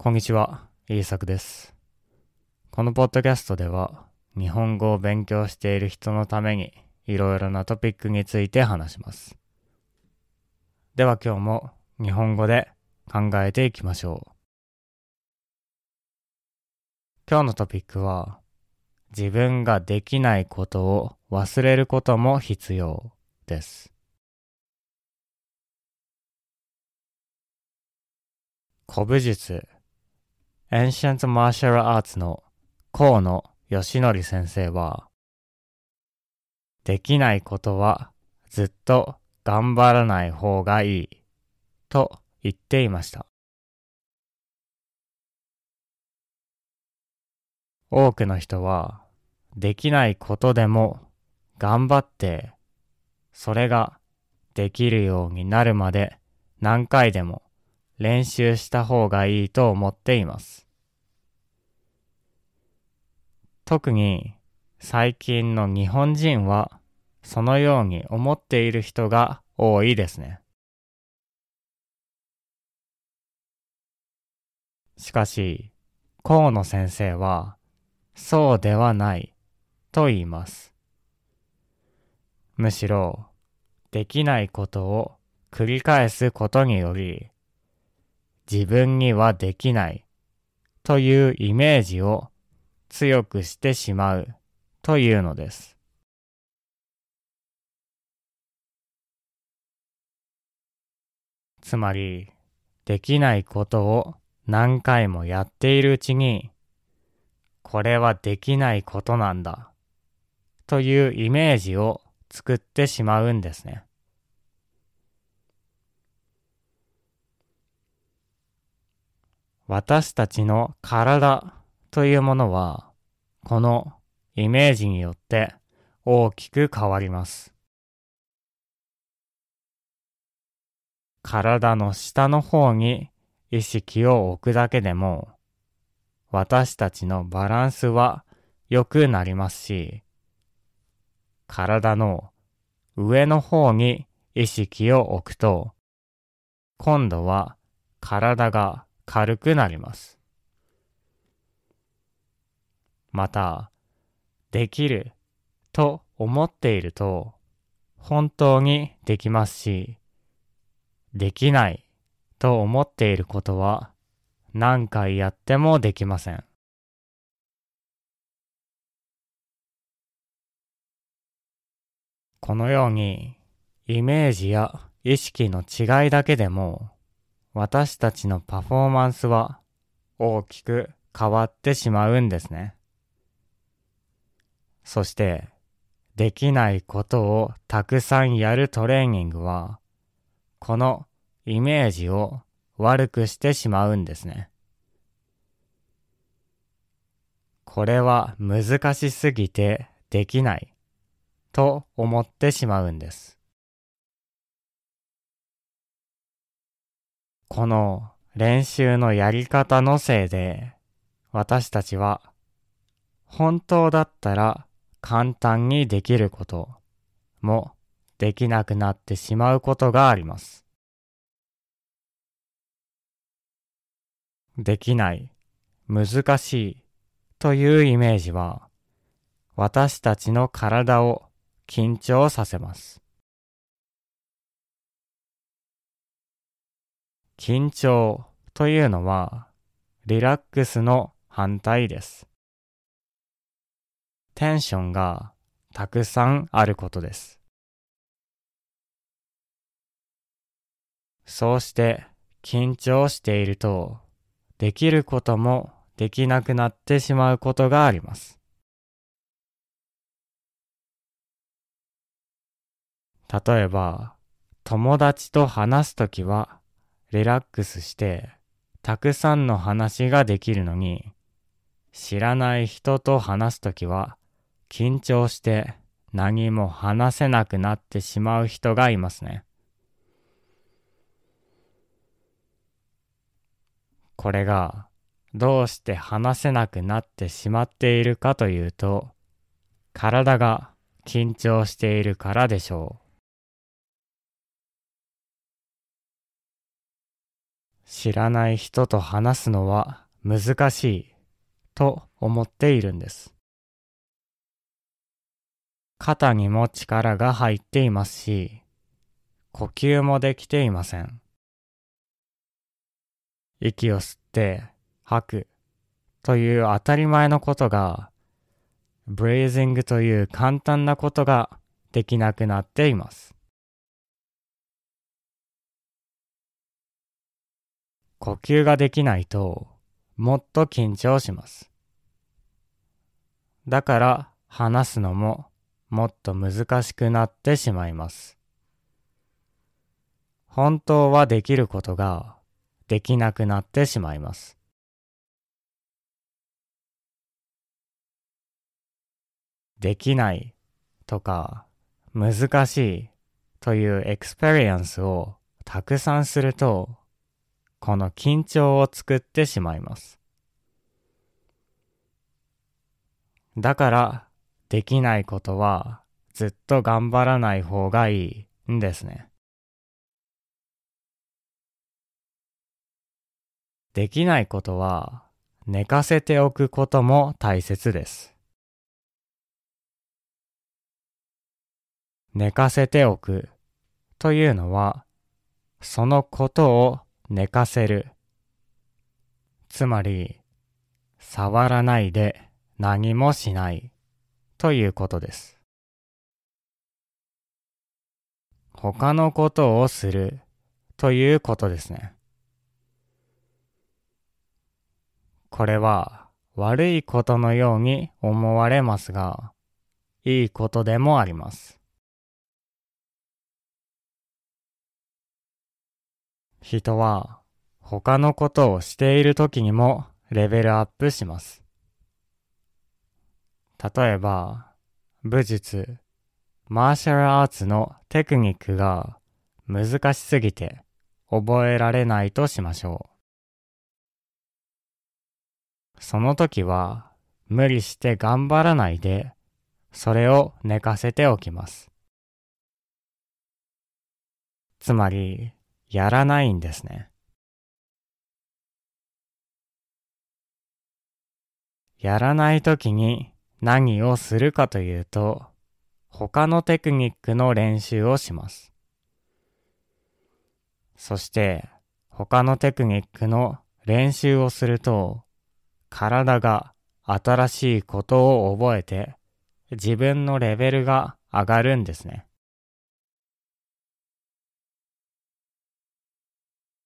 こんにちは、イーサクです。このポッドキャストでは、日本語を勉強している人のために、いろいろなトピックについて話します。では今日も日本語で考えていきましょう。今日のトピックは、自分ができないことを忘れることも必要です。古武術 Ancient Martial Arts の河野義則先生は、できないことはずっと頑張らない方がいいと言っていました。多くの人はできないことでも頑張ってそれができるようになるまで何回でも練習した方がいいと思っています。特に最近の日本人はそのように思っている人が多いですね。しかし、河野先生はそうではないと言います。むしろできないことを繰り返すことにより自分にはできないというイメージを強くしてしまうというのです。つまり、できないことを何回もやっているうちに、これはできないことなんだというイメージを作ってしまうんですね。私たちの体というものは、このイメージによって大きく変わります。体の下の方に意識を置くだけでも、私たちのバランスは良くなりますし、体の上の方に意識を置くと、今度は体が軽くなります。また、できると思っていると、本当にできますし、できないと思っていることは何回やってもできません。このようにイメージや意識の違いだけでも私たちのパフォーマンスは大きく変わってしまうんですね。そして、できないことをたくさんやるトレーニングは、このイメージを悪くしてしまうんですね。これは難しすぎてできないと思ってしまうんです。この練習のやり方のせいで私たちは本当だったら簡単にできることもできなくなってしまうことがあります。できない、難しいというイメージは私たちの体を緊張させます。緊張というのはリラックスの反対です。テンションがたくさんあることです。そうして緊張しているとできることもできなくなってしまうことがあります。例えば友達と話すときはリラックスしてたくさんの話ができるのに知らない人と話すときは緊張して何も話せなくなってしまう人がいますね。これがどうして話せなくなってしまっているかというと体が緊張しているからでしょう。知らない人と話すのは難しいと思っているんです。肩にも力が入っていますし、呼吸もできていません。息を吸って吐くという当たり前のことが、ブレイジングという簡単なことができなくなっています。呼吸ができないともっと緊張します。だから話すのももっと難しくなってしまいます。本当はできることができなくなってしまいます。できないとか難しいという experience をたくさんするとこの緊張を作ってしまいます。だからできないことはずっと頑張らない方がいいんですね。できないことは寝かせておくことも大切です。寝かせておくというのはそのことを寝かせる。つまり、触らないで何もしないということです。他のことをするということですね。これは悪いことのように思われますが、いいことでもあります。人は他のことをしている時にもレベルアップします。例えば、武術、マーシャルアーツのテクニックが難しすぎて覚えられないとしましょう。その時は無理して頑張らないでそれを寝かせておきます。つまりやらないんですね。やらないときに何をするかというと、他のテクニックの練習をします。そして他のテクニックの練習をすると、体が新しいことを覚えて自分のレベルが上がるんですね。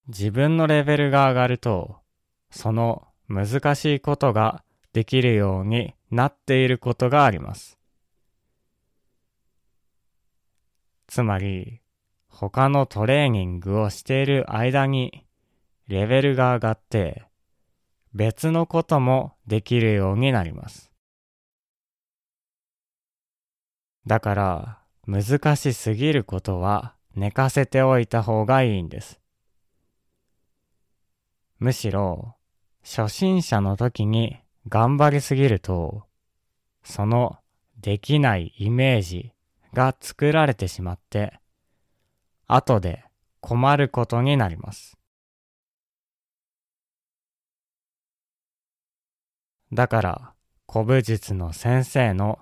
自分のレベルが上がると、その難しいことができるようになっていることがあります。つまり、他のトレーニングをしている間にレベルが上がって別のこともできるようになります。だから難しすぎることは寝かせておいた方がいいんです。むしろ、初心者の時に頑張りすぎると、そのできないイメージが作られてしまって、後で困ることになります。だから、古武術の先生の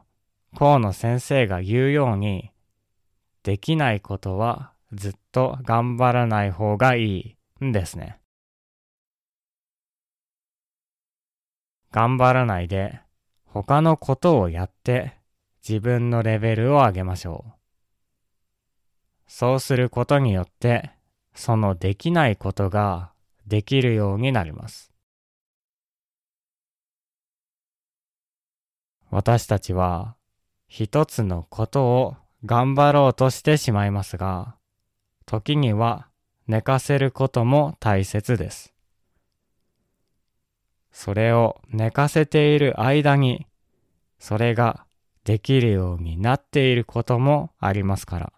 河野先生が言うように、できないことはずっと頑張らない方がいいんですね。頑張らないで他のことをやって自分のレベルを上げましょう。そうすることによってそのできないことができるようになります。私たちは一つのことを頑張ろうとしてしまいますが、時には寝かせることも大切です。それを寝かせている間に、それができるようになっていることもありますから。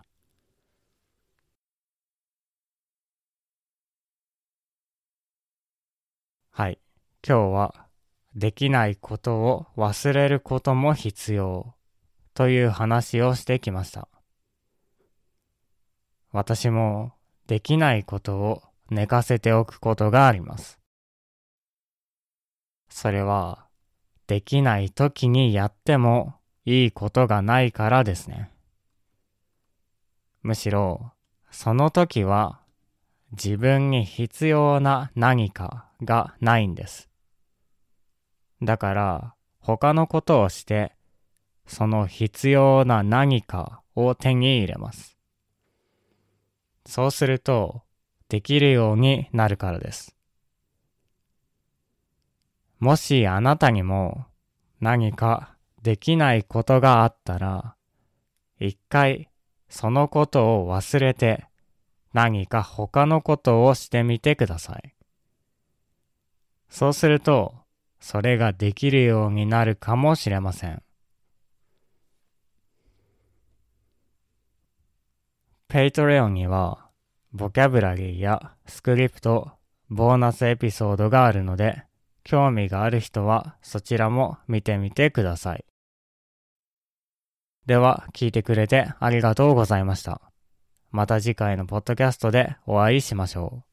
はい。今日はできないことを忘れることも必要という話をしてきました。私もできないことを寝かせておくことがあります。それは、できない時にやってもいいことがないからですね。むしろ、その時は自分に必要な何かがないんです。だから、他のことをして、その必要な何かを手に入れます。そうすると、できるようになるからです。もしあなたにも何かできないことがあったら、一回そのことを忘れて何か他のことをしてみてください。そうすると、それができるようになるかもしれません。Patreon には、ボキャブラリーやスクリプト、ボーナスエピソードがあるので、興味がある人はそちらも見てみてください。では、聞いてくれてありがとうございました。また次回のポッドキャストでお会いしましょう。